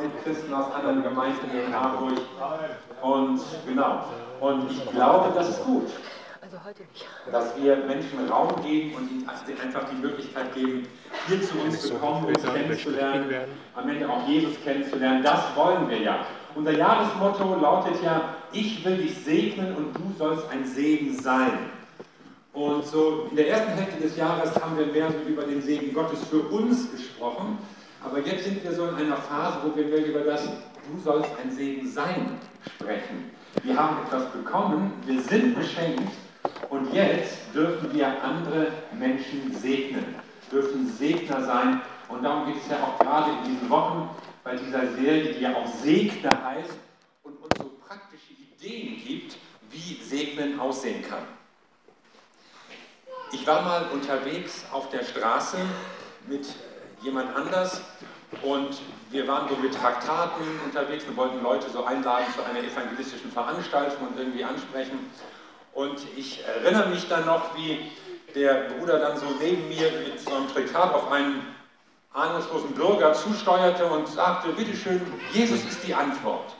mit Christen aus anderen Gemeinden in Harburg. Und genau. Und ich glaube, das ist gut. Also heute nicht. Dass wir Menschen Raum geben und ihnen einfach die Möglichkeit geben, hier zu uns zu kommen, uns kennenzulernen, am Ende auch Jesus kennenzulernen. Das wollen wir ja. Unser Jahresmotto lautet ja, ich will dich segnen und du sollst ein Segen sein. Und so in der ersten Hälfte des Jahres haben wir mehr so über den Segen Gottes für uns gesprochen. Aber jetzt sind wir so in einer Phase, wo wir über das Du sollst ein Segen sein sprechen. Wir haben etwas bekommen, wir sind beschenkt und jetzt dürfen wir andere Menschen segnen, dürfen Segner sein. Und darum geht es ja auch gerade in diesen Wochen bei dieser Serie, die ja auch Segner heißt und uns so praktische Ideen gibt, wie Segnen aussehen kann. Ich war mal unterwegs auf der Straße mit jemand anders und wir waren so mit Traktaten unterwegs und wollten Leute so einladen zu einer evangelistischen Veranstaltung und irgendwie ansprechen. Und ich erinnere mich dann noch, wie der Bruder dann so neben mir mit so einem Traktat auf einen ahnungslosen Bürger zusteuerte und sagte, bitteschön, Jesus ist die Antwort.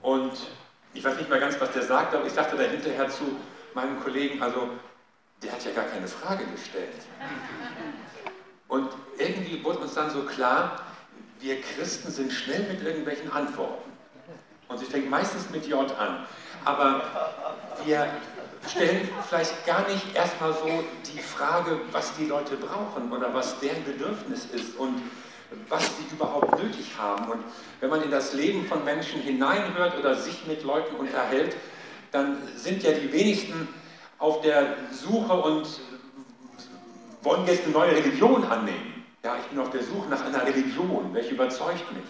Und ich weiß nicht mehr ganz, was der sagte, aber ich sagte da hinterher zu meinem Kollegen, also der hat ja gar keine Frage gestellt. Und irgendwie wurde uns dann so klar, wir Christen sind schnell mit irgendwelchen Antworten. Und sie fängt meistens mit J an. Aber wir stellen vielleicht gar nicht erstmal so die Frage, was die Leute brauchen oder was deren Bedürfnis ist und was sie überhaupt nötig haben. Und wenn man in das Leben von Menschen hineinhört oder sich mit Leuten unterhält, dann sind ja die wenigsten auf der Suche und wollen jetzt eine neue Religion annehmen. Ja, ich bin auf der Suche nach einer Religion, welche überzeugt mich.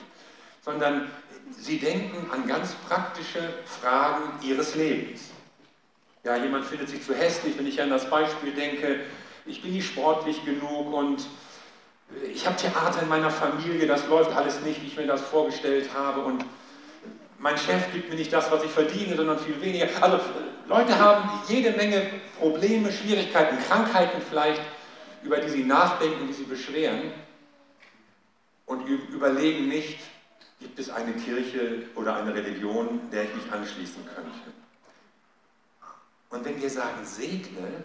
Sondern sie denken an ganz praktische Fragen ihres Lebens. Ja, jemand findet sich zu hässlich, wenn ich an das Beispiel denke, ich bin nicht sportlich genug und ich habe Theater in meiner Familie, das läuft alles nicht, wie ich mir das vorgestellt habe und mein Chef gibt mir nicht das, was ich verdiene, sondern viel weniger. Also Leute haben jede Menge Probleme, Schwierigkeiten, Krankheiten vielleicht, über die sie nachdenken, die sie beschweren und überlegen nicht, gibt es eine Kirche oder eine Religion, der ich mich anschließen könnte. Und wenn wir sagen segne,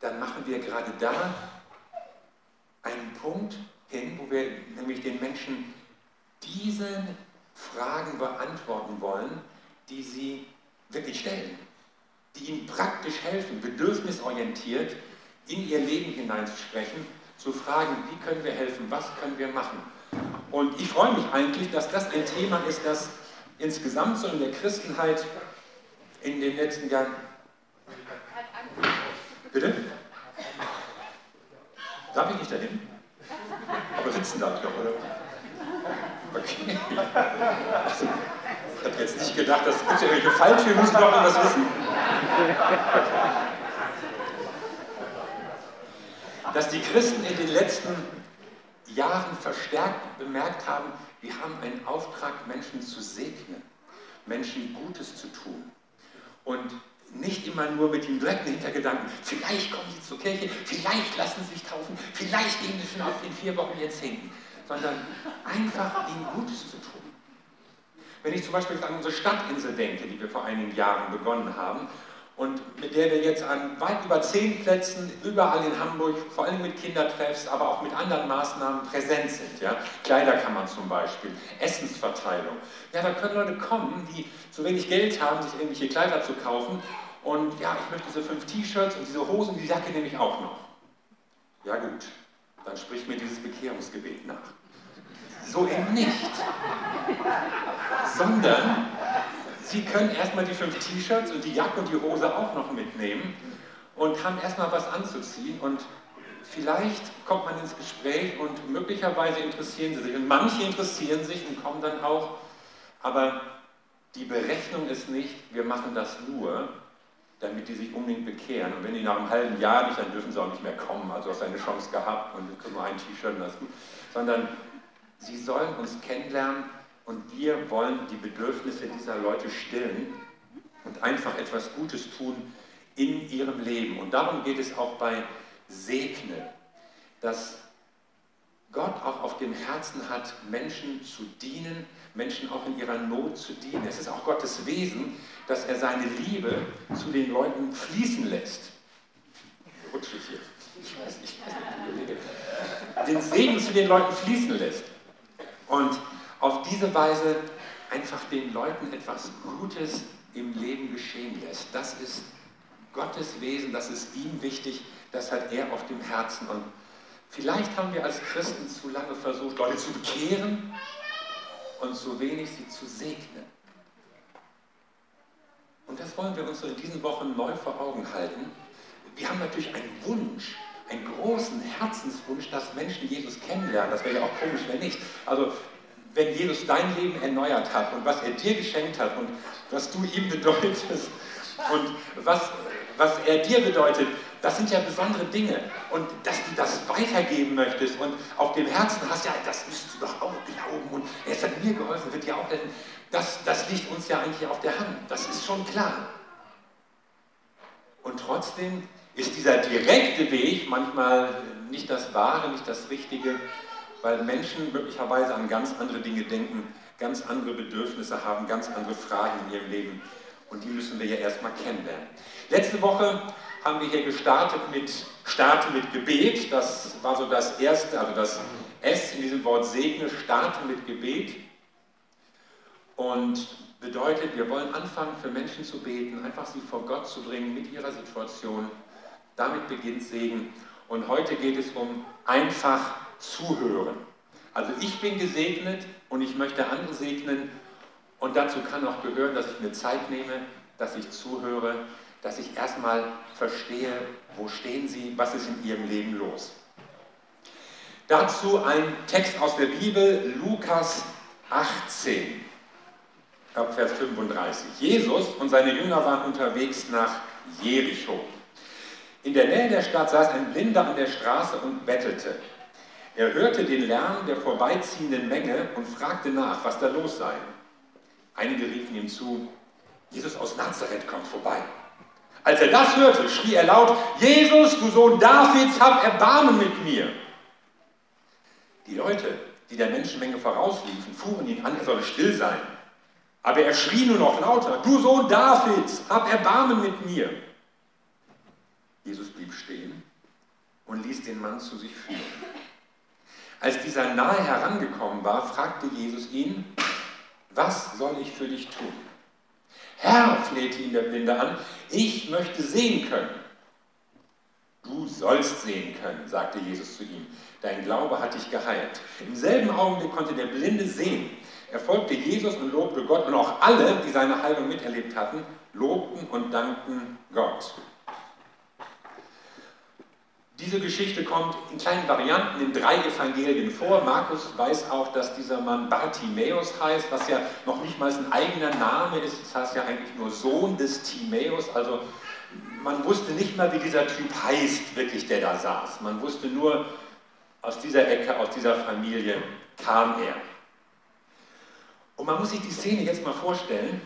dann machen wir gerade da einen Punkt hin, wo wir nämlich den Menschen diese Fragen beantworten wollen, die sie wirklich stellen, die ihnen praktisch helfen, bedürfnisorientiert in ihr Leben hineinzusprechen, zu fragen, wie können wir helfen, was können wir machen. Und ich freue mich eigentlich, dass das ein Thema ist, das insgesamt so in der Christenheit in den letzten Jahren. Bitte? Darf ich nicht dahin? Aber sitzen darf ich doch, oder? Okay. Ich habe jetzt nicht gedacht, das gibt ja irgendwelche Falltüren, ich doch mal was wissen. Dass die Christen in den letzten Jahren verstärkt bemerkt haben, wir haben einen Auftrag, Menschen zu segnen, Menschen Gutes zu tun. Und nicht immer nur mit dem direkten Hintergedanken, vielleicht kommen sie zur Kirche, vielleicht lassen sie sich taufen, vielleicht gehen sie schon auf den vier Wochen jetzt hin, sondern einfach ihnen Gutes zu tun. Wenn ich zum Beispiel an unsere Stadtinsel denke, die wir vor einigen Jahren begonnen haben, und mit der wir jetzt an weit über zehn Plätzen überall in Hamburg, vor allem mit Kindertreffs, aber auch mit anderen Maßnahmen präsent sind. Ja? Kleiderkammern zum Beispiel, Essensverteilung. Ja, da können Leute kommen, die zu wenig Geld haben, sich irgendwelche Kleider zu kaufen. Und ja, ich möchte diese fünf T-Shirts und diese Hosen, die Jacke nehme ich auch noch. Ja gut, dann spricht mir dieses Bekehrungsgebet nach. So eben nicht. Sondern Sie können erstmal die fünf T-Shirts und die Jacke und die Hose auch noch mitnehmen und haben erstmal was anzuziehen und vielleicht kommt man ins Gespräch und möglicherweise interessieren sie sich. Und manche interessieren sich und kommen dann auch, aber die Berechnung ist nicht, wir machen das nur, damit die sich unbedingt bekehren. Und wenn die nach einem halben Jahr nicht, dann dürfen sie auch nicht mehr kommen. Also hast eine Chance gehabt und nur ein T-Shirt und das ist gut. Sondern sie sollen uns kennenlernen und wir wollen die Bedürfnisse dieser Leute stillen und einfach etwas Gutes tun in ihrem Leben. Und darum geht es auch bei Segne, dass Gott auch auf dem Herzen hat, Menschen zu dienen, Menschen auch in ihrer Not zu dienen. Es ist auch Gottes Wesen, dass er seine Liebe zu den Leuten fließen lässt. Rutsche ich hier. Ich weiß nicht, den Segen zu den Leuten fließen lässt. Und auf diese Weise einfach den Leuten etwas Gutes im Leben geschehen lässt. Das ist Gottes Wesen, das ist ihm wichtig, das hat er auf dem Herzen. Und vielleicht haben wir als Christen zu lange versucht, Leute zu bekehren und zu wenig sie zu segnen. Und das wollen wir uns in diesen Wochen neu vor Augen halten. Wir haben natürlich einen Wunsch, einen großen Herzenswunsch, dass Menschen Jesus kennenlernen. Das wäre ja auch komisch, wenn nicht. Also wenn Jesus dein Leben erneuert hat und was er dir geschenkt hat und was du ihm bedeutest und was, was er dir bedeutet, das sind ja besondere Dinge. Und dass du das weitergeben möchtest und auf dem Herzen hast, ja, das müsstest du doch auch glauben und er hat mir geholfen, wird dir auch helfen. Das, das liegt uns ja eigentlich auf der Hand. Das ist schon klar. Und trotzdem ist dieser direkte Weg manchmal nicht das Wahre, nicht das Richtige, weil Menschen möglicherweise an ganz andere Dinge denken, ganz andere Bedürfnisse haben, ganz andere Fragen in ihrem Leben. Und die müssen wir ja erstmal kennenlernen. Letzte Woche haben wir hier gestartet mit Starte mit Gebet. Das war so das erste, also das S in diesem Wort Segne, starte mit Gebet. Und bedeutet, wir wollen anfangen, für Menschen zu beten, einfach sie vor Gott zu bringen mit ihrer Situation. Damit beginnt Segen. Und heute geht es um einfach zuhören. Also ich bin gesegnet und ich möchte andere segnen. Und dazu kann auch gehören, dass ich mir Zeit nehme, dass ich zuhöre, dass ich erstmal verstehe, wo stehen sie, was ist in ihrem Leben los. Dazu ein Text aus der Bibel, Lukas 18, Vers 35. Jesus und seine Jünger waren unterwegs nach Jericho. In der Nähe der Stadt saß ein Blinder an der Straße und bettelte. Er hörte den Lärm der vorbeiziehenden Menge und fragte nach, was da los sei. Einige riefen ihm zu, Jesus aus Nazareth kommt vorbei. Als er das hörte, schrie er laut, Jesus, du Sohn Davids, hab Erbarmen mit mir. Die Leute, die der Menschenmenge vorausliefen, fuhren ihn an, er solle still sein. Aber er schrie nur noch lauter, du Sohn Davids, hab Erbarmen mit mir. Jesus blieb stehen und ließ den Mann zu sich führen. Als dieser nahe herangekommen war, fragte Jesus ihn, was soll ich für dich tun? Herr, flehte ihn der Blinde an, ich möchte sehen können. Du sollst sehen können, sagte Jesus zu ihm. Dein Glaube hat dich geheilt. Im selben Augenblick konnte der Blinde sehen. Er folgte Jesus und lobte Gott. Und auch alle, die seine Heilung miterlebt hatten, lobten und dankten Gott. Diese Geschichte kommt in kleinen Varianten in drei Evangelien vor. Markus weiß auch, dass dieser Mann Bartimäus heißt, was ja noch nicht mal ein eigener Name ist. Das heißt ja eigentlich nur Sohn des Timäus. Also man wusste nicht mal, wie dieser Typ heißt, wirklich, der da saß. Man wusste nur, aus dieser Ecke, aus dieser Familie kam er. Und man muss sich die Szene jetzt mal vorstellen.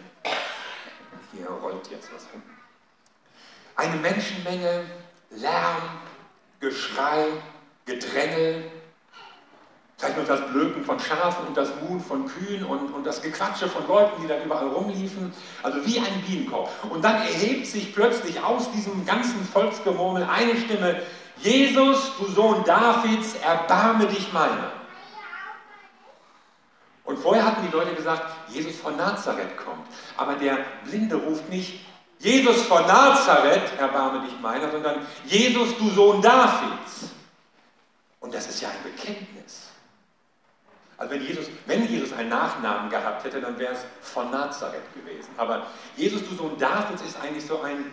Hier rollt jetzt was rum. Eine Menschenmenge, Lärm, Geschrei, Gedrängel, vielleicht noch das Blöken von Schafen und das Muhen von Kühen und, und das Gequatsche von Leuten, die da überall rumliefen, also wie ein Bienenkorb. Und dann erhebt sich plötzlich aus diesem ganzen Volksgemurmel eine Stimme, Jesus, du Sohn Davids, erbarme dich meiner. Und vorher hatten die Leute gesagt, Jesus von Nazareth kommt. Aber der Blinde ruft nicht, Jesus von Nazareth, erbarme dich meiner, sondern Jesus, du Sohn Davids. Und das ist ja ein Bekenntnis. Also wenn Jesus, wenn Jesus einen Nachnamen gehabt hätte, dann wäre es von Nazareth gewesen. Aber Jesus, du Sohn Davids, ist eigentlich so ein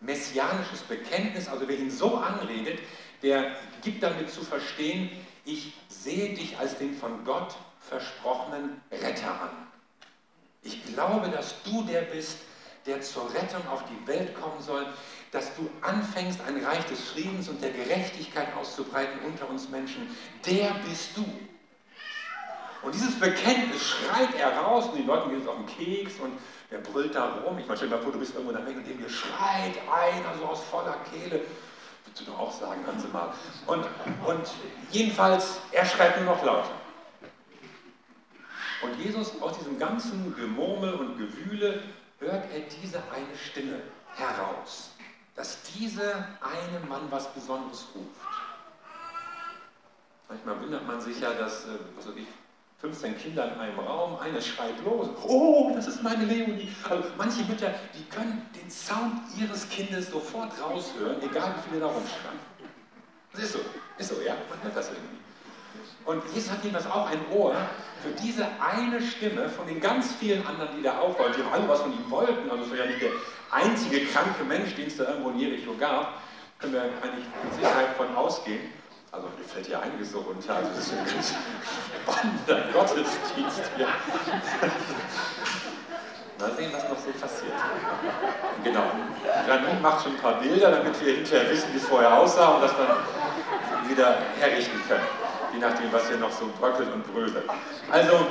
messianisches Bekenntnis. Also wer ihn so anredet, der gibt damit zu verstehen, ich sehe dich als den von Gott versprochenen Retter an. Ich glaube, dass du der bist, der zur Rettung auf die Welt kommen soll, dass du anfängst, ein Reich des Friedens und der Gerechtigkeit auszubreiten unter uns Menschen. Der bist du. Und dieses Bekenntnis schreit er raus und die Leute gehen auf den Keks und der brüllt da rum. Ich meine, stell dir mal vor, du bist irgendwo in der Menge und dem schreit einer so aus voller Kehle. Würdest du doch auch sagen, hören Sie mal. Und, und jedenfalls, er schreit nur noch lauter. Und Jesus aus diesem ganzen Gemurmel und Gewühle hört er diese eine Stimme heraus, dass dieser eine Mann was Besonderes ruft. Manchmal wundert man sich ja, dass, weiß ich, 15 Kinder in einem Raum, einer schreit los, oh, das ist meine Leonie. Also manche Mütter, die können den Sound ihres Kindes sofort raushören, egal wie viele da rumschreien. Das ist so, ist so, ja, man hört das irgendwie. Und Jesus hat jedenfalls auch ein Ohr für diese eine Stimme von den ganz vielen anderen, die da auch waren, die alle was von ihm wollten. Also es war ja nicht der einzige kranke Mensch, den es da irgendwo in Jericho gab. Können wir eigentlich mit Sicherheit von ausgehen. Also mir fällt ja einiges so runter. Also das ist ein ganz spannender Gottesdienst hier. Mal sehen, was noch so passiert. Genau. Janine macht schon ein paar Bilder, damit wir hinterher wissen, wie es vorher aussah und das dann wieder herrichten können. Je nachdem, was hier noch so bröckelt und bröselt. Also,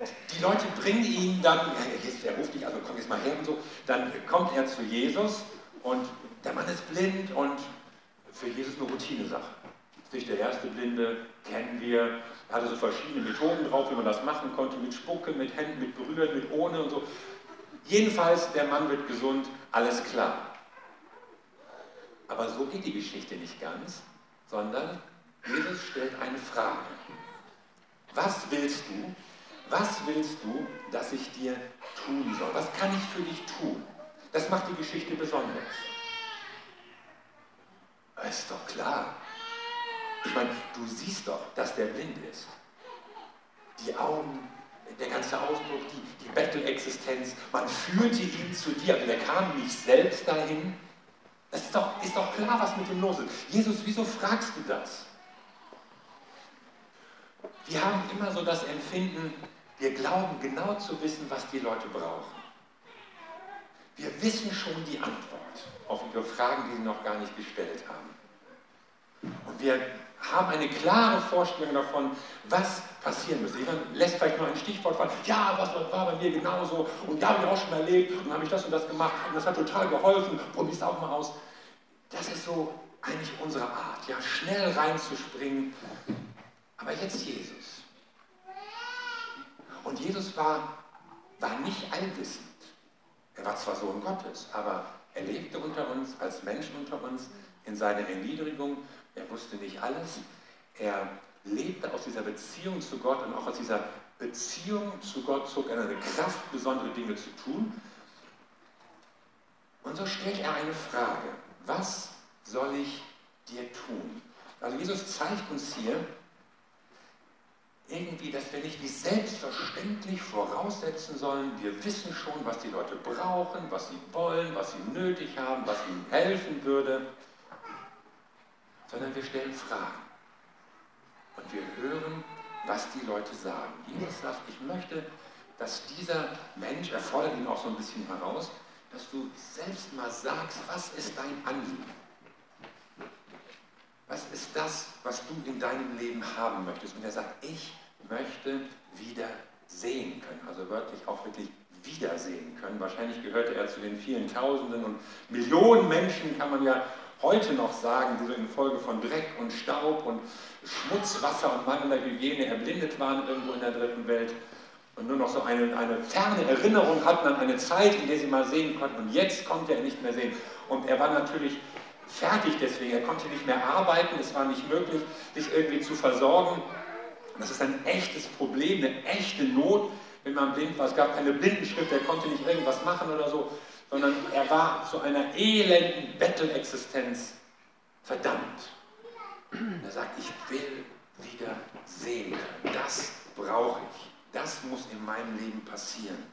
die Leute bringen ihn dann, jetzt, er ruft dich, also komm jetzt mal her und so, dann kommt er zu Jesus und der Mann ist blind und für Jesus eine Routinesache. Ist nicht der erste Blinde, kennen wir. Er hatte so verschiedene Methoden drauf, wie man das machen konnte, mit Spucke, mit Händen, mit Berühren, mit ohne und so. Jedenfalls, der Mann wird gesund, alles klar. Aber so geht die Geschichte nicht ganz, sondern Jesus stellt eine Frage. Was willst du? Was willst du, dass ich dir tun soll? Was kann ich für dich tun? Das macht die Geschichte besonders. Ist doch klar. Ich meine, du siehst doch, dass der blind ist. Die Augen, der ganze Ausdruck, die, die Bettelexistenz, man führte ihn zu dir, aber der kam nicht selbst dahin. Das ist doch, ist doch klar, was mit dem los ist. Jesus, wieso fragst du das? Wir haben immer so das Empfinden, wir glauben genau zu wissen, was die Leute brauchen. Wir wissen schon die Antwort auf ihre Fragen, die sie noch gar nicht gestellt haben. Und wir haben eine klare Vorstellung davon, was passieren muss. Jemand lässt vielleicht nur ein Stichwort fallen. Ja, was war bei mir genauso und ja, habe ich auch schon erlebt und habe ich das und das gemacht und das hat total geholfen. Probier es auch mal aus. Das ist so eigentlich unsere Art, ja, schnell reinzuspringen. Aber jetzt Jesus. Und Jesus war, war nicht allwissend. Er war zwar Sohn Gottes, aber er lebte unter uns, als Mensch unter uns, in seiner Erniedrigung er wusste nicht alles. Er lebte aus dieser Beziehung zu Gott und auch aus dieser Beziehung zu Gott zog er eine Kraft, besondere Dinge zu tun. Und so stellt er eine Frage. Was soll ich dir tun? Also Jesus zeigt uns hier irgendwie, dass wir nicht wie selbstverständlich voraussetzen sollen, wir wissen schon, was die Leute brauchen, was sie wollen, was sie nötig haben, was ihnen helfen würde sondern wir stellen Fragen. Und wir hören, was die Leute sagen. Jesus sagt, ich möchte, dass dieser Mensch, er fordert ihn auch so ein bisschen heraus, dass du selbst mal sagst, was ist dein Anliegen? Was ist das, was du in deinem Leben haben möchtest? Und er sagt, ich möchte wieder sehen können. Also wörtlich auch wirklich wiedersehen können. Wahrscheinlich gehörte er zu den vielen Tausenden und Millionen Menschen, kann man ja heute noch sagen, die so infolge von Dreck und Staub und Schmutzwasser und mangelnder Hygiene erblindet waren irgendwo in der dritten Welt und nur noch so eine, eine ferne Erinnerung hatten an eine Zeit, in der sie mal sehen konnten und jetzt konnte er nicht mehr sehen. Und er war natürlich fertig deswegen, er konnte nicht mehr arbeiten, es war nicht möglich, sich irgendwie zu versorgen. Das ist ein echtes Problem, eine echte Not, wenn man blind war. Es gab keine Blindenschrift, er konnte nicht irgendwas machen oder so sondern er war zu einer elenden Bettelexistenz verdammt. Er sagt, ich will wieder sehen. Das brauche ich. Das muss in meinem Leben passieren.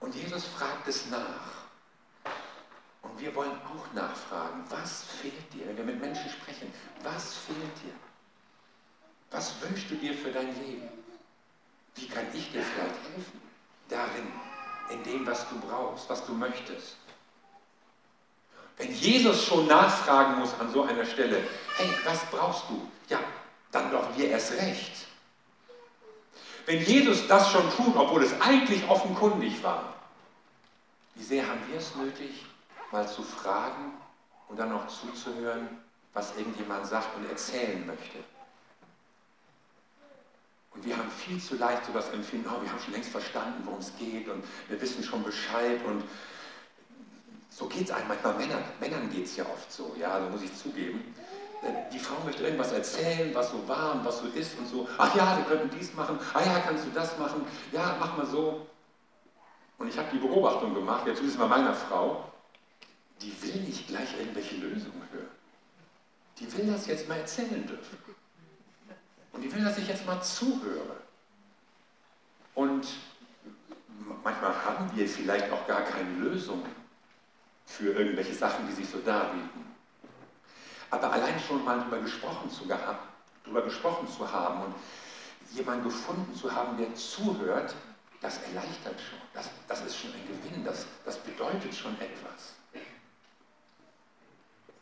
Und Jesus fragt es nach. Und wir wollen auch nachfragen, was fehlt dir, wenn wir mit Menschen sprechen? Was fehlt dir? Was wünschst du dir für dein Leben? Wie kann ich dir vielleicht helfen? Darin, in dem, was du brauchst, was du möchtest. Wenn Jesus schon nachfragen muss an so einer Stelle, hey, was brauchst du? Ja, dann doch wir erst recht. Wenn Jesus das schon tut, obwohl es eigentlich offenkundig war, wie sehr haben wir es nötig, mal zu fragen und dann auch zuzuhören, was irgendjemand sagt und erzählen möchte? Und wir haben viel zu leicht so das Empfinden, oh, wir haben schon längst verstanden, worum es geht und wir wissen schon Bescheid und so geht es einem manchmal Männern. Männern geht es ja oft so, ja, also muss ich zugeben. Die Frau möchte irgendwas erzählen, was so war und was so ist und so. Ach ja, wir könnten dies machen. Ah ja, kannst du das machen? Ja, mach mal so. Und ich habe die Beobachtung gemacht, jetzt es bei meiner Frau, die will nicht gleich irgendwelche Lösungen hören. Die will das jetzt mal erzählen dürfen. Und die will, dass ich jetzt mal zuhöre. Und manchmal haben wir vielleicht auch gar keine Lösung für irgendwelche Sachen, die sich so darbieten. Aber allein schon mal darüber gesprochen zu, gesprochen zu haben und jemanden gefunden zu haben, der zuhört, das erleichtert schon. Das, das ist schon ein Gewinn, das, das bedeutet schon etwas.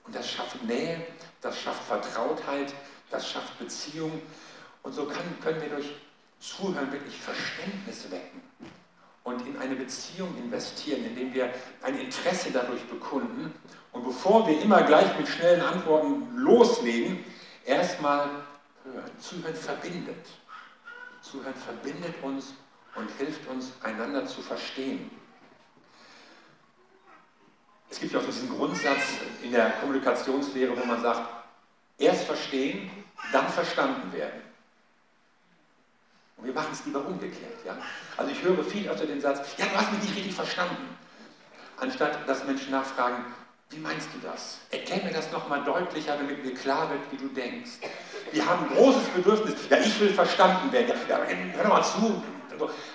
Und das schafft Nähe, das schafft Vertrautheit, das schafft Beziehung. Und so kann, können wir durch Zuhören wirklich Verständnis wecken und in eine Beziehung investieren, indem wir ein Interesse dadurch bekunden. Und bevor wir immer gleich mit schnellen Antworten loslegen, erstmal hören. Zuhören verbindet. Zuhören verbindet uns und hilft uns, einander zu verstehen. Es gibt ja auch diesen Grundsatz in der Kommunikationslehre, wo man sagt, erst verstehen, dann verstanden werden. Und wir machen es lieber umgekehrt. Ja? Also ich höre viel öfter den Satz, ja, du hast mich nicht richtig verstanden. Anstatt dass Menschen nachfragen, wie meinst du das? Mir das nochmal deutlicher, damit mir klar wird, wie du denkst. Wir haben ein großes Bedürfnis, ja, ich will verstanden werden. Ja, hör doch mal zu.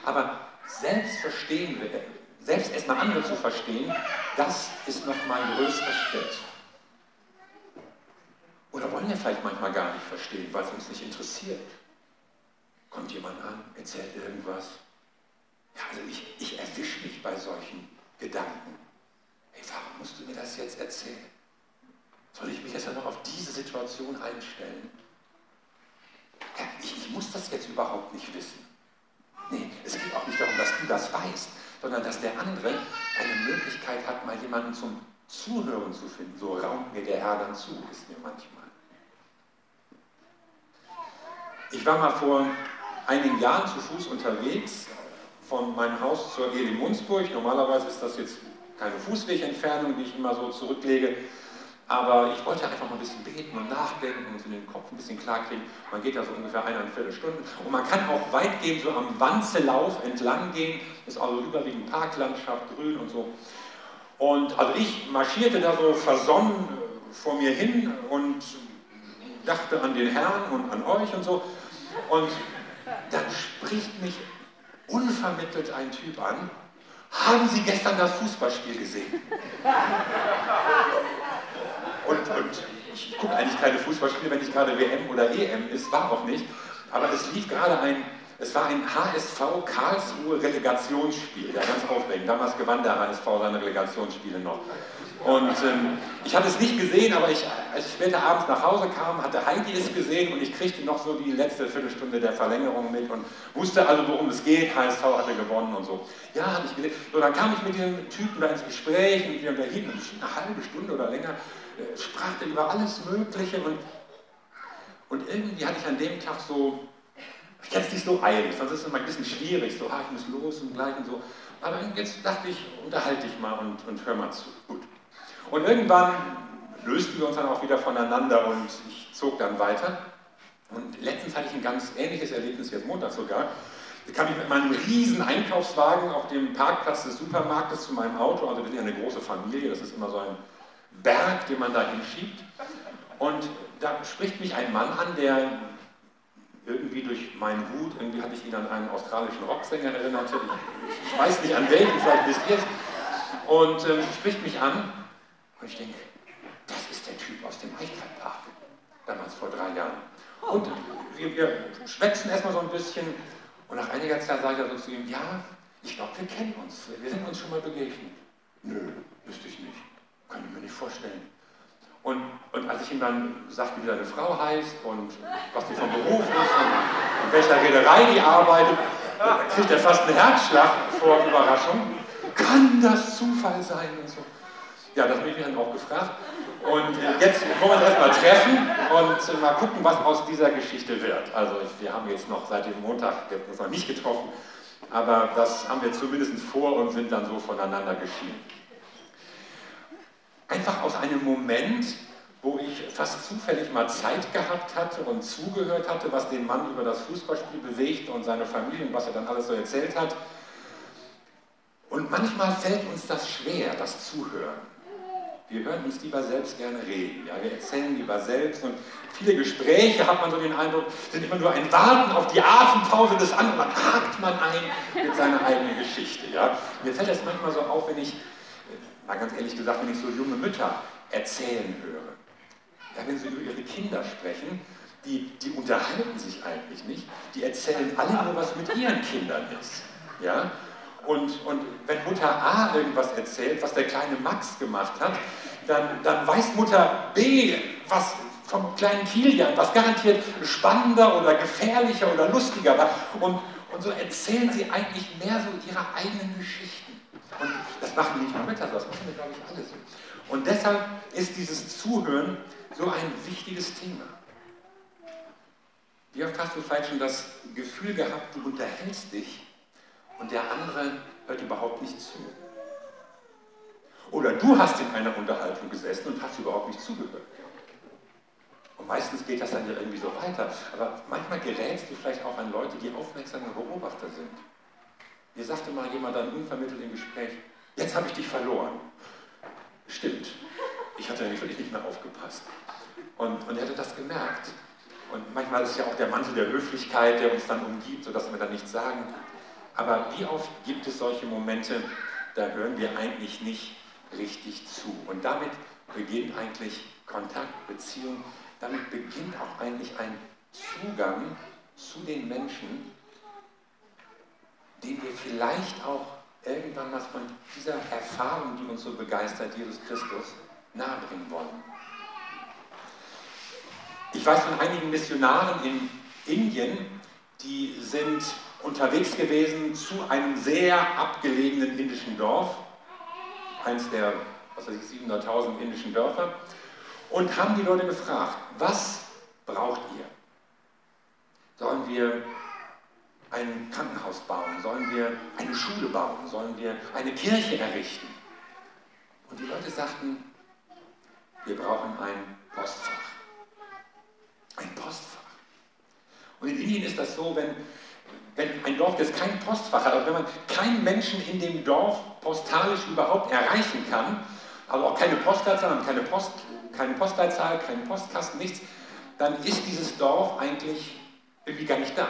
Aber selbst verstehen, selbst erstmal andere zu verstehen, das ist nochmal ein größerer Schritt. Oder wollen wir vielleicht manchmal gar nicht verstehen, weil es uns nicht interessiert. Kommt jemand an, erzählt irgendwas. Ja, also ich, ich erwische mich bei solchen Gedanken. Hey, warum musst du mir das jetzt erzählen? Soll ich mich jetzt noch auf diese Situation einstellen? Ja, ich, ich muss das jetzt überhaupt nicht wissen. Nee, es geht auch nicht darum, dass du das weißt, sondern dass der andere eine Möglichkeit hat, mal jemanden zum Zuhören zu finden. So raumt mir der Herr dann zu, ist mir manchmal. Ich war mal vor einigen Jahren zu Fuß unterwegs von meinem Haus zur Eli Munzburg. Normalerweise ist das jetzt keine Fußwegentfernung, die ich immer so zurücklege. Aber ich wollte einfach mal ein bisschen beten und nachdenken und so den Kopf ein bisschen klar kriegen. Man geht ja so ungefähr eineinviertel Stunden. Und man kann auch weitgehend so am Wanzelauf entlang gehen. Ist also überwiegend Parklandschaft, grün und so. Und also ich marschierte da so versonnen vor mir hin und dachte an den Herrn und an euch und so. Und dann spricht mich unvermittelt ein Typ an, haben Sie gestern das Fußballspiel gesehen? Und, und ich gucke eigentlich keine Fußballspiele, wenn nicht gerade WM oder EM ist, war auch nicht. Aber es lief gerade ein, es war ein HSV Karlsruhe Relegationsspiel, ja ganz aufregend. Damals gewann der HSV seine Relegationsspiele noch. Und ähm, ich hatte es nicht gesehen, aber ich, als ich später abends nach Hause kam, hatte Heidi es gesehen und ich kriegte noch so die letzte Viertelstunde der Verlängerung mit und wusste also, worum es geht. HSV hatte gewonnen und so. Ja, hatte ich gesehen. So, dann kam ich mit dem Typen da ins Gespräch und wir unterhielten eine halbe Stunde oder länger, äh, sprach er über alles Mögliche und, und irgendwie hatte ich an dem Tag so, ich kenne es nicht so eilig, sonst ist es immer ein bisschen schwierig, so, ah, ich muss los und gleich und so. Aber jetzt dachte ich, unterhalte dich mal und, und hör mal zu. Gut. Und irgendwann lösten wir uns dann auch wieder voneinander und ich zog dann weiter. Und letztens hatte ich ein ganz ähnliches Erlebnis, jetzt Montag sogar. Da kam ich mit meinem riesen Einkaufswagen auf dem Parkplatz des Supermarktes zu meinem Auto. Also wir sind ja eine große Familie, das ist immer so ein Berg, den man da hinschiebt. Und da spricht mich ein Mann an, der irgendwie durch meinen Hut, irgendwie hatte ich ihn an einen australischen Rocksänger erinnert. Ich, ich weiß nicht an welchen, vielleicht wisst ihr es. Und ähm, spricht mich an und ich denke, das ist der Typ aus dem Eichtalpark, damals vor drei Jahren. Und wir, wir schwätzen erstmal so ein bisschen und nach einiger Zeit sage ich so zu ihm, ja, ich glaube, wir kennen uns, wir sind uns schon mal begegnet. Nö, wüsste ich nicht, kann ich mir nicht vorstellen. Und, und als ich ihm dann sagte, wie seine Frau heißt und was die vom Beruf ist und, in welcher Reederei die arbeitet. Kriegt er fast einen Herzschlag vor Überraschung. Kann das Zufall sein und so? Ja, das habe ich mich dann auch gefragt. Und jetzt wollen wir uns erstmal treffen und mal gucken, was aus dieser Geschichte wird. Also wir haben jetzt noch seit dem Montag uns noch nicht getroffen, aber das haben wir zumindest vor und sind dann so voneinander geschieden. Einfach aus einem Moment, wo ich fast zufällig mal Zeit gehabt hatte und zugehört hatte, was den Mann über das Fußballspiel bewegt und seine Familie und was er dann alles so erzählt hat. Und manchmal fällt uns das schwer, das Zuhören. Wir hören uns lieber selbst gerne reden. Ja? Wir erzählen lieber selbst und viele Gespräche, hat man so den Eindruck, sind immer nur ein Warten auf die Atempause des anderen. Dann hakt man ein mit seiner eigenen Geschichte. Ja? Mir fällt das manchmal so auf, wenn ich, mal ganz ehrlich gesagt, wenn ich so junge Mütter erzählen höre. Ja, wenn sie über ihre Kinder sprechen, die, die unterhalten sich eigentlich nicht. Die erzählen alle nur, was mit ihren Kindern ist. Ja? Und, und wenn Mutter A irgendwas erzählt, was der kleine Max gemacht hat, dann, dann weiß Mutter B, was vom kleinen Kilian, was garantiert spannender oder gefährlicher oder lustiger war. Und, und so erzählen sie eigentlich mehr so ihre eigenen Geschichten. Und das machen nicht nur Mütter, das machen wir, glaube ich, alle so. Und deshalb ist dieses Zuhören so ein wichtiges Thema. Wie oft hast du vielleicht schon das Gefühl gehabt, du unterhältst dich und der andere hört überhaupt nicht zu. Oder du hast in einer Unterhaltung gesessen und hast überhaupt nicht zugehört. Und meistens geht das dann ja irgendwie so weiter. Aber manchmal gerätst du vielleicht auch an Leute, die aufmerksame Beobachter sind. Mir sagte mal jemand dann unvermittelt im Gespräch, jetzt habe ich dich verloren. Stimmt, ich hatte nämlich wirklich nicht mehr aufgepasst. Und, und er hatte das gemerkt. Und manchmal ist ja auch der Mantel der Höflichkeit, der uns dann umgibt, sodass wir dann nichts sagen. Aber wie oft gibt es solche Momente, da hören wir eigentlich nicht richtig zu. Und damit beginnt eigentlich Kontakt, Beziehung, damit beginnt auch eigentlich ein Zugang zu den Menschen, den wir vielleicht auch irgendwann was von dieser Erfahrung, die uns so begeistert, Jesus Christus, nahebringen wollen. Ich weiß von einigen Missionaren in Indien, die sind unterwegs gewesen zu einem sehr abgelegenen indischen Dorf, eins der was weiß ich, 700.000 indischen Dörfer, und haben die Leute gefragt, was braucht ihr? Sollen wir ein Krankenhaus bauen? Sollen wir eine Schule bauen? Sollen wir eine Kirche errichten? Und die Leute sagten, wir brauchen ein Postfach. Ein Postfach. Und in Indien ist das so, wenn wenn ein Dorf jetzt kein Postfach hat, also wenn man keinen Menschen in dem Dorf postalisch überhaupt erreichen kann, also auch keine Postleitzahl, keine, Post, keine Postleitzahl, keinen Postkasten, nichts, dann ist dieses Dorf eigentlich irgendwie gar nicht da.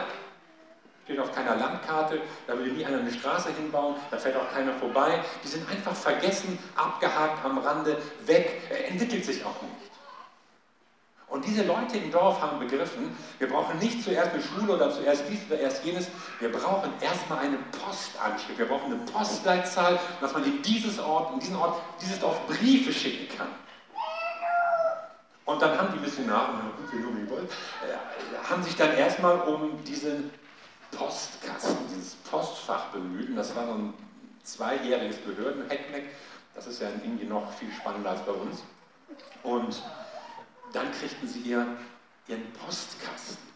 Steht auf keiner Landkarte, da würde nie einer eine Straße hinbauen, da fährt auch keiner vorbei. Die sind einfach vergessen, abgehakt am Rande, weg, entwickelt sich auch nicht. Und diese Leute im Dorf haben begriffen, wir brauchen nicht zuerst eine Schule oder zuerst dies oder erst jenes, wir brauchen erstmal eine Postanschrift, wir brauchen eine Postleitzahl, dass man in dieses Ort, in diesen Ort, dieses Dorf Briefe schicken kann. Und dann haben die Missionare, äh, haben sich dann erstmal um diesen Postkasten, dieses Postfach bemüht. Und das war so ein zweijähriges Behörden-Hackmeck. Das ist ja in Indien noch viel spannender als bei uns. Und dann kriegten sie ihr, ihren Postkasten.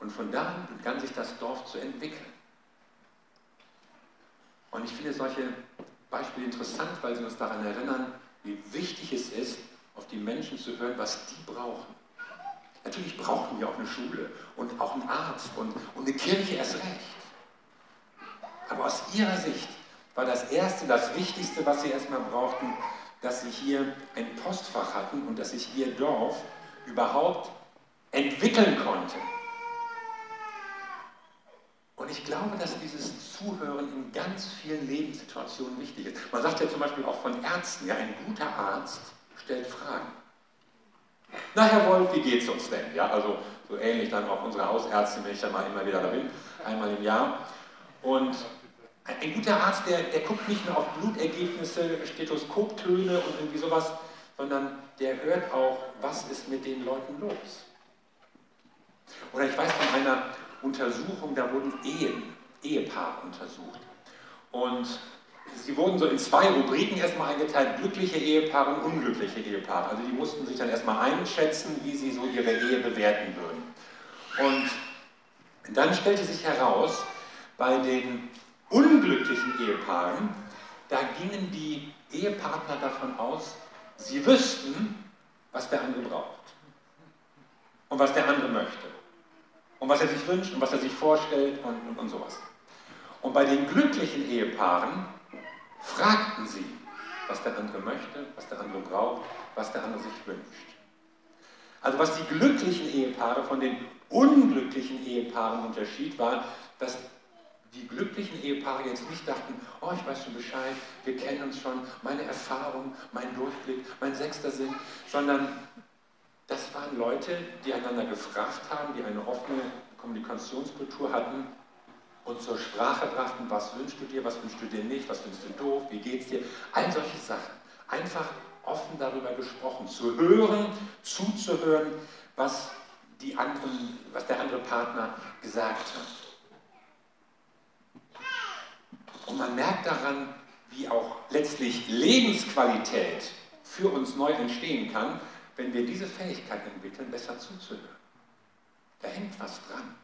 Und von da an begann sich das Dorf zu entwickeln. Und ich finde solche Beispiele interessant, weil sie uns daran erinnern, wie wichtig es ist, auf die Menschen zu hören, was die brauchen. Natürlich brauchen wir auch eine Schule und auch einen Arzt und, und eine Kirche erst recht. Aber aus ihrer Sicht war das Erste, das Wichtigste, was sie erstmal brauchten, dass sie hier ein Postfach hatten und dass sich ihr Dorf überhaupt entwickeln konnte. Und ich glaube, dass dieses Zuhören in ganz vielen Lebenssituationen wichtig ist. Man sagt ja zum Beispiel auch von Ärzten, ja, ein guter Arzt stellt Fragen. Na, Herr Wolf, wie geht's uns denn? Ja, also so ähnlich dann auch unsere Hausärzte, wenn ich dann mal immer wieder da bin, einmal im Jahr. Und ein guter Arzt, der, der guckt nicht nur auf Blutergebnisse, Stethoskoptöne und irgendwie sowas, sondern der hört auch, was ist mit den Leuten los. Oder ich weiß von einer Untersuchung, da wurden Ehen, Ehepaare untersucht. Und sie wurden so in zwei Rubriken erstmal eingeteilt, glückliche Ehepaare und unglückliche Ehepaare. Also die mussten sich dann erstmal einschätzen, wie sie so ihre Ehe bewerten würden. Und dann stellte sich heraus, bei den unglücklichen Ehepaaren, da gingen die Ehepartner davon aus, sie wüssten, was der andere braucht und was der andere möchte und was er sich wünscht und was er sich vorstellt und, und, und sowas. Und bei den glücklichen Ehepaaren fragten sie, was der andere möchte, was der andere braucht, was der andere sich wünscht. Also was die glücklichen Ehepaare von den unglücklichen Ehepaaren unterschied, war, dass die glücklichen Ehepaare jetzt nicht dachten, oh, ich weiß schon Bescheid, wir kennen uns schon, meine Erfahrung, mein Durchblick, mein sechster Sinn, sondern das waren Leute, die einander gefragt haben, die eine offene Kommunikationskultur hatten und zur Sprache brachten, was wünschst du dir, was wünschst du dir nicht, was findest du doof, wie geht's dir, all solche Sachen. Einfach offen darüber gesprochen, zu hören, zuzuhören, was, die anderen, was der andere Partner gesagt hat. Und man merkt daran, wie auch letztlich Lebensqualität für uns neu entstehen kann, wenn wir diese Fähigkeit entwickeln, besser zuzuhören. Da hängt was dran.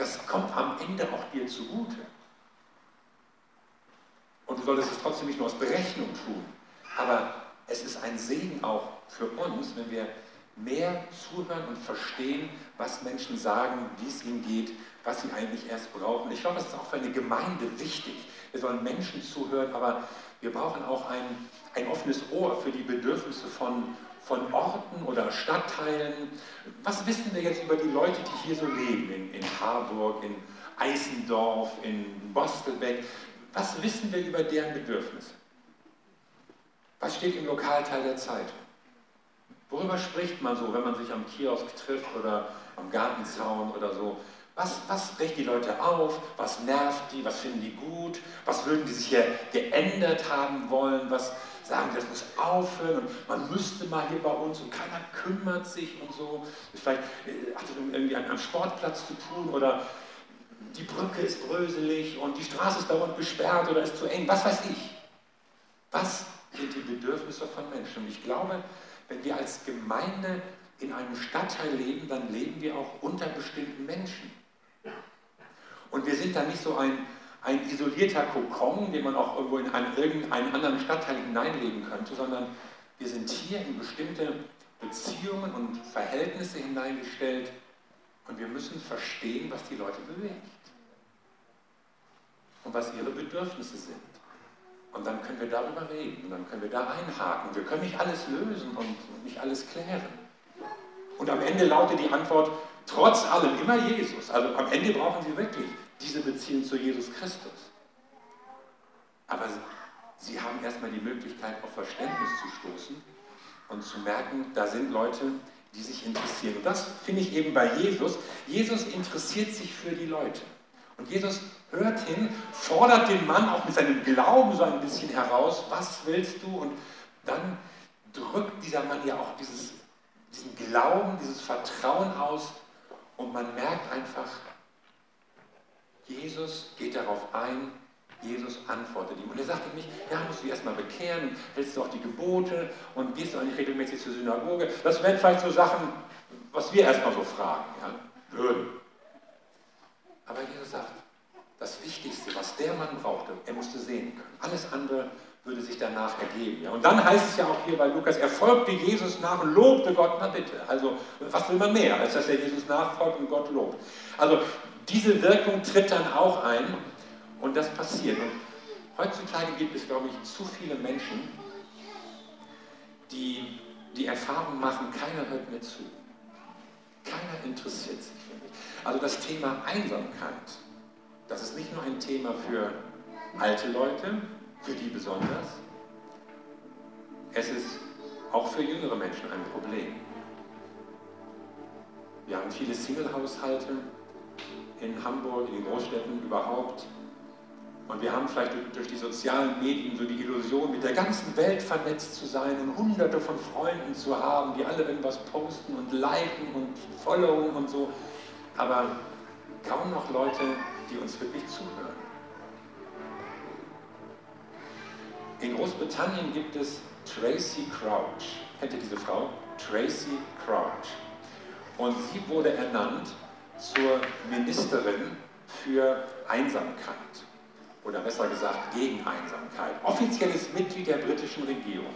Das kommt am Ende auch dir zugute. Und du solltest es trotzdem nicht nur aus Berechnung tun. Aber es ist ein Segen auch für uns, wenn wir mehr zuhören und verstehen, was Menschen sagen, wie es ihnen geht, was sie eigentlich erst brauchen. Ich glaube, das ist auch für eine Gemeinde wichtig. Wir sollen Menschen zuhören, aber wir brauchen auch ein, ein offenes Ohr für die Bedürfnisse von, von Orten oder Stadtteilen. Was wissen wir jetzt über die Leute, die hier so leben, in, in Harburg, in Eisendorf, in Bostelbeck? Was wissen wir über deren Bedürfnisse? Was steht im Lokalteil der Zeitung? Worüber spricht man so, wenn man sich am Kiosk trifft oder am Gartenzaun oder so? Was, was regt die Leute auf? Was nervt die? Was finden die gut? Was würden die sich hier geändert haben wollen? Was sagen, das muss aufhören und man müsste mal hier bei uns und keiner kümmert sich und so. Vielleicht äh, hat es irgendwie am Sportplatz zu tun oder die Brücke ist bröselig und die Straße ist dauernd gesperrt oder ist zu eng. Was weiß ich? Was sind die Bedürfnisse von Menschen? Und ich glaube, wenn wir als Gemeinde in einem Stadtteil leben, dann leben wir auch unter bestimmten Menschen. Und wir sind da nicht so ein, ein isolierter Kokon, den man auch irgendwo in einen, irgendeinen anderen Stadtteil hineinlegen könnte, sondern wir sind hier in bestimmte Beziehungen und Verhältnisse hineingestellt und wir müssen verstehen, was die Leute bewegt und was ihre Bedürfnisse sind. Und dann können wir darüber reden und dann können wir da einhaken. Wir können nicht alles lösen und nicht alles klären. Und am Ende lautet die Antwort, trotz allem immer Jesus. Also am Ende brauchen Sie wirklich diese Beziehung zu Jesus Christus. Aber Sie haben erstmal die Möglichkeit, auf Verständnis zu stoßen und zu merken, da sind Leute, die sich interessieren. Und das finde ich eben bei Jesus. Jesus interessiert sich für die Leute. Und Jesus hört hin, fordert den Mann auch mit seinem Glauben so ein bisschen heraus, was willst du? Und dann drückt dieser Mann ja auch dieses, diesen Glauben, dieses Vertrauen aus und man merkt einfach, Jesus geht darauf ein, Jesus antwortet ihm. Und er sagt ihm nicht, ja, musst du dich erstmal bekehren, hältst du auch die Gebote und gehst du nicht regelmäßig zur Synagoge. Das wären vielleicht so Sachen, was wir erstmal so fragen ja, würden. Aber Jesus sagt, das Wichtigste, was der Mann brauchte, er musste sehen können. Alles andere würde sich danach ergeben. Ja. Und dann heißt es ja auch hier bei Lukas, er folgte Jesus nach und lobte Gott, na bitte. Also was will man mehr, als dass er Jesus nachfolgt und Gott lobt. Also diese Wirkung tritt dann auch ein und das passiert. Und heutzutage gibt es, glaube ich, zu viele Menschen, die die Erfahrung machen, keiner hört mir zu. Keiner interessiert sich für mich. Also das Thema Einsamkeit, das ist nicht nur ein Thema für alte Leute, für die besonders. Es ist auch für jüngere Menschen ein Problem. Wir haben viele Single-Haushalte in Hamburg, in den Großstädten überhaupt. Und wir haben vielleicht durch die sozialen Medien so die Illusion, mit der ganzen Welt vernetzt zu sein und hunderte von Freunden zu haben, die alle irgendwas posten und liken und followen und so. Aber kaum noch Leute, die uns wirklich zuhören. In Großbritannien gibt es Tracy Crouch. Kennt ihr diese Frau? Tracy Crouch. Und sie wurde ernannt zur Ministerin für Einsamkeit. Oder besser gesagt gegen Einsamkeit. Offizielles Mitglied der britischen Regierung.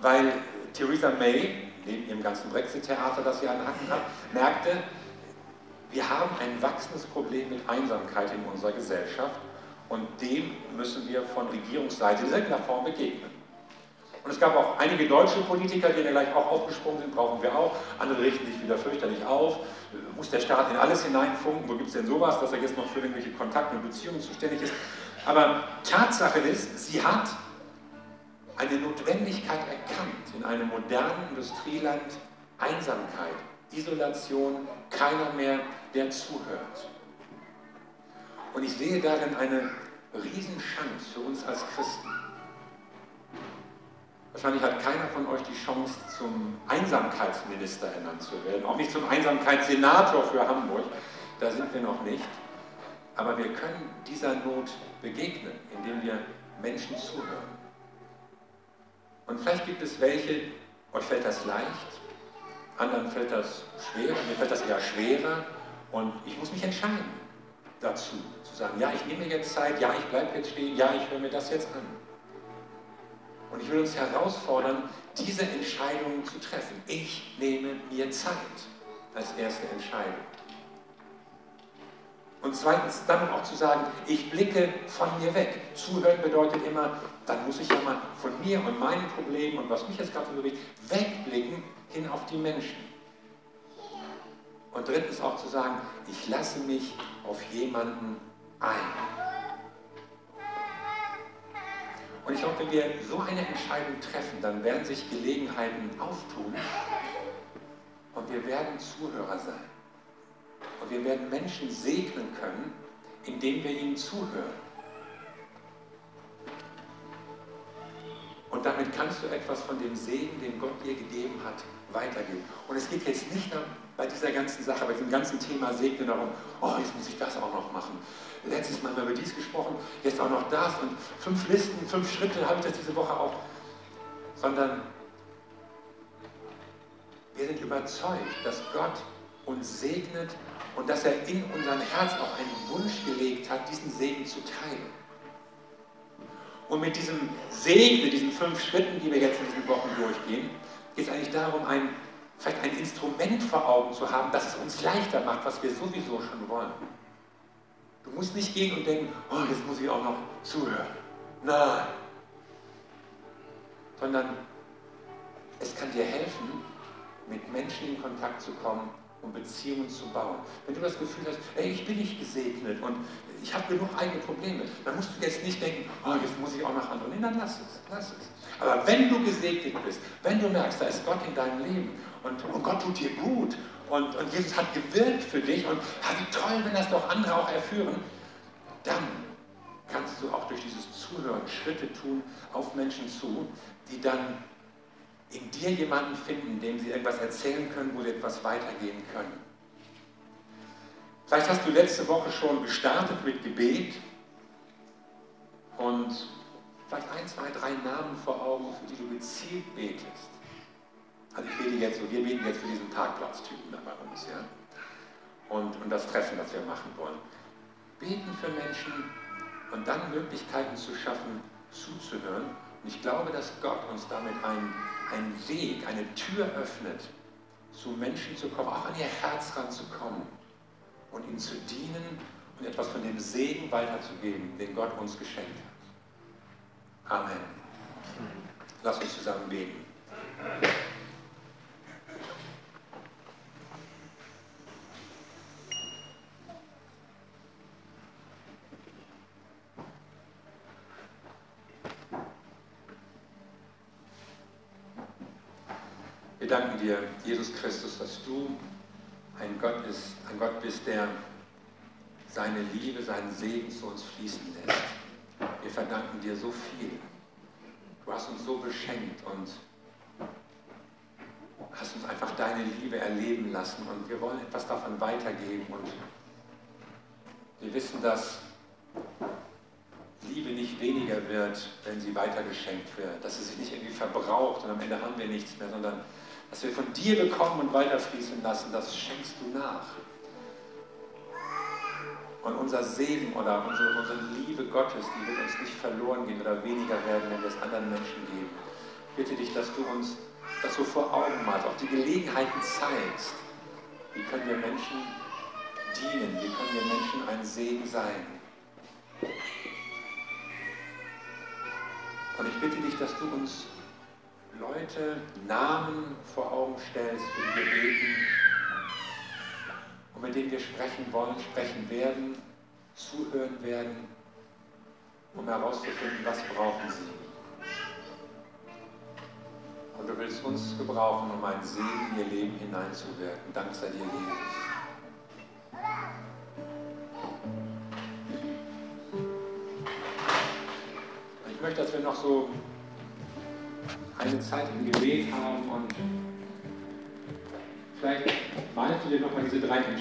Weil Theresa May, neben ihrem ganzen Brexit-Theater, das sie an Hacken hat, merkte, wir haben ein wachsendes Problem mit Einsamkeit in unserer Gesellschaft und dem müssen wir von Regierungsseite in irgendeiner Form begegnen. Und es gab auch einige deutsche Politiker, die dann gleich auch aufgesprungen sind, brauchen wir auch. Andere richten sich wieder fürchterlich auf. Muss der Staat in alles hineinfunken? Wo gibt es denn sowas, dass er jetzt noch für irgendwelche Kontakte und Beziehungen zuständig ist? Aber Tatsache ist, sie hat eine Notwendigkeit erkannt in einem modernen Industrieland Einsamkeit, Isolation, keiner mehr, der zuhört. Und ich sehe darin eine Riesenchance für uns als Christen. Wahrscheinlich hat keiner von euch die Chance, zum Einsamkeitsminister ernannt zu werden, auch nicht zum Einsamkeitssenator für Hamburg. Da sind wir noch nicht. Aber wir können dieser Not begegnen, indem wir Menschen zuhören. Und vielleicht gibt es welche, euch fällt das leicht, anderen fällt das schwer, mir fällt das eher schwerer und ich muss mich entscheiden dazu, zu sagen, ja, ich nehme mir jetzt Zeit, ja, ich bleibe jetzt stehen, ja, ich höre mir das jetzt an. Und ich will uns herausfordern, diese Entscheidung zu treffen. Ich nehme mir Zeit als erste Entscheidung. Und zweitens dann auch zu sagen, ich blicke von mir weg. Zuhören bedeutet immer, dann muss ich ja mal von mir und meinen Problemen und was mich jetzt gerade bewegt, wegblicken hin auf die Menschen. Und drittens auch zu sagen, ich lasse mich auf jemanden ein. Und ich glaube, wenn wir so eine Entscheidung treffen, dann werden sich Gelegenheiten auftun und wir werden Zuhörer sein. Und wir werden Menschen segnen können, indem wir ihnen zuhören. Und damit kannst du etwas von dem Segen, den Gott dir gegeben hat, weitergeben. Und es geht jetzt nicht bei dieser ganzen Sache, bei diesem ganzen Thema Segnen darum, oh, jetzt muss ich das auch noch machen. Letztes Mal haben wir über dies gesprochen, jetzt auch noch das und fünf Listen, fünf Schritte habe ich das diese Woche auch. Sondern wir sind überzeugt, dass Gott uns segnet und dass er in unseren Herz auch einen Wunsch gelegt hat, diesen Segen zu teilen. Und mit diesem Segen, mit diesen fünf Schritten, die wir jetzt in diesen Wochen durchgehen, geht es eigentlich darum, ein, vielleicht ein Instrument vor Augen zu haben, das es uns leichter macht, was wir sowieso schon wollen. Du musst nicht gehen und denken, oh, jetzt muss ich auch noch zuhören. Nein. Sondern es kann dir helfen, mit Menschen in Kontakt zu kommen und Beziehungen zu bauen. Wenn du das Gefühl hast, ey, ich bin nicht gesegnet und ich habe genug eigene Probleme, dann musst du jetzt nicht denken, oh, jetzt muss ich auch nach anderen. Nee, dann lass es, lass es. Aber wenn du gesegnet bist, wenn du merkst, da ist Gott in deinem Leben und, und Gott tut dir gut und, und Jesus hat gewirkt für dich und ah, wie toll, wenn das doch andere auch erführen, dann kannst du auch durch dieses Zuhören Schritte tun auf Menschen zu, die dann in dir jemanden finden, dem sie etwas erzählen können, wo sie etwas weitergeben können. Vielleicht hast du letzte Woche schon gestartet mit Gebet und vielleicht ein, zwei, drei Namen vor Augen, für die du gezielt betest. Also ich bete jetzt wir beten jetzt für diesen Parkplatztypen da bei uns, ja. Und, und das Treffen, das wir machen wollen. Beten für Menschen und dann Möglichkeiten zu schaffen, zuzuhören. Und ich glaube, dass Gott uns damit einen, einen Weg, eine Tür öffnet, zu Menschen zu kommen, auch an ihr Herz ranzukommen und ihnen zu dienen und etwas von dem Segen weiterzugeben, den Gott uns geschenkt hat. Amen. Lass uns zusammen beten. Wir danken dir, Jesus Christus, dass du ein Gott, ist, ein Gott bist, der seine Liebe, seinen Segen zu uns fließen lässt. Wir verdanken dir so viel. Du hast uns so beschenkt und hast uns einfach deine Liebe erleben lassen und wir wollen etwas davon weitergeben und wir wissen, dass Liebe nicht weniger wird, wenn sie weitergeschenkt wird, dass sie sich nicht irgendwie verbraucht und am Ende haben wir nichts mehr, sondern dass wir von dir bekommen und weiterfließen lassen, das schenkst du nach. Und unser Segen oder unsere, unsere Liebe Gottes, die wird uns nicht verloren gehen oder weniger werden, wenn wir es anderen Menschen geben. Ich bitte dich, dass du uns das so vor Augen malst, auch die Gelegenheiten zeigst. Wie können wir Menschen dienen? Wie können wir Menschen ein Segen sein? Und ich bitte dich, dass du uns Leute, Namen vor Augen stellst, für die wir beten und mit denen wir sprechen wollen, sprechen werden, zuhören werden, um herauszufinden, was brauchen sie. Und du willst uns gebrauchen, um einen Segen in ihr Leben hineinzuwirken. Dank sei dir, Jesus. Ich möchte, dass wir noch so eine Zeit im Gebet haben und vielleicht malst du dir nochmal diese drei Entscheidungen.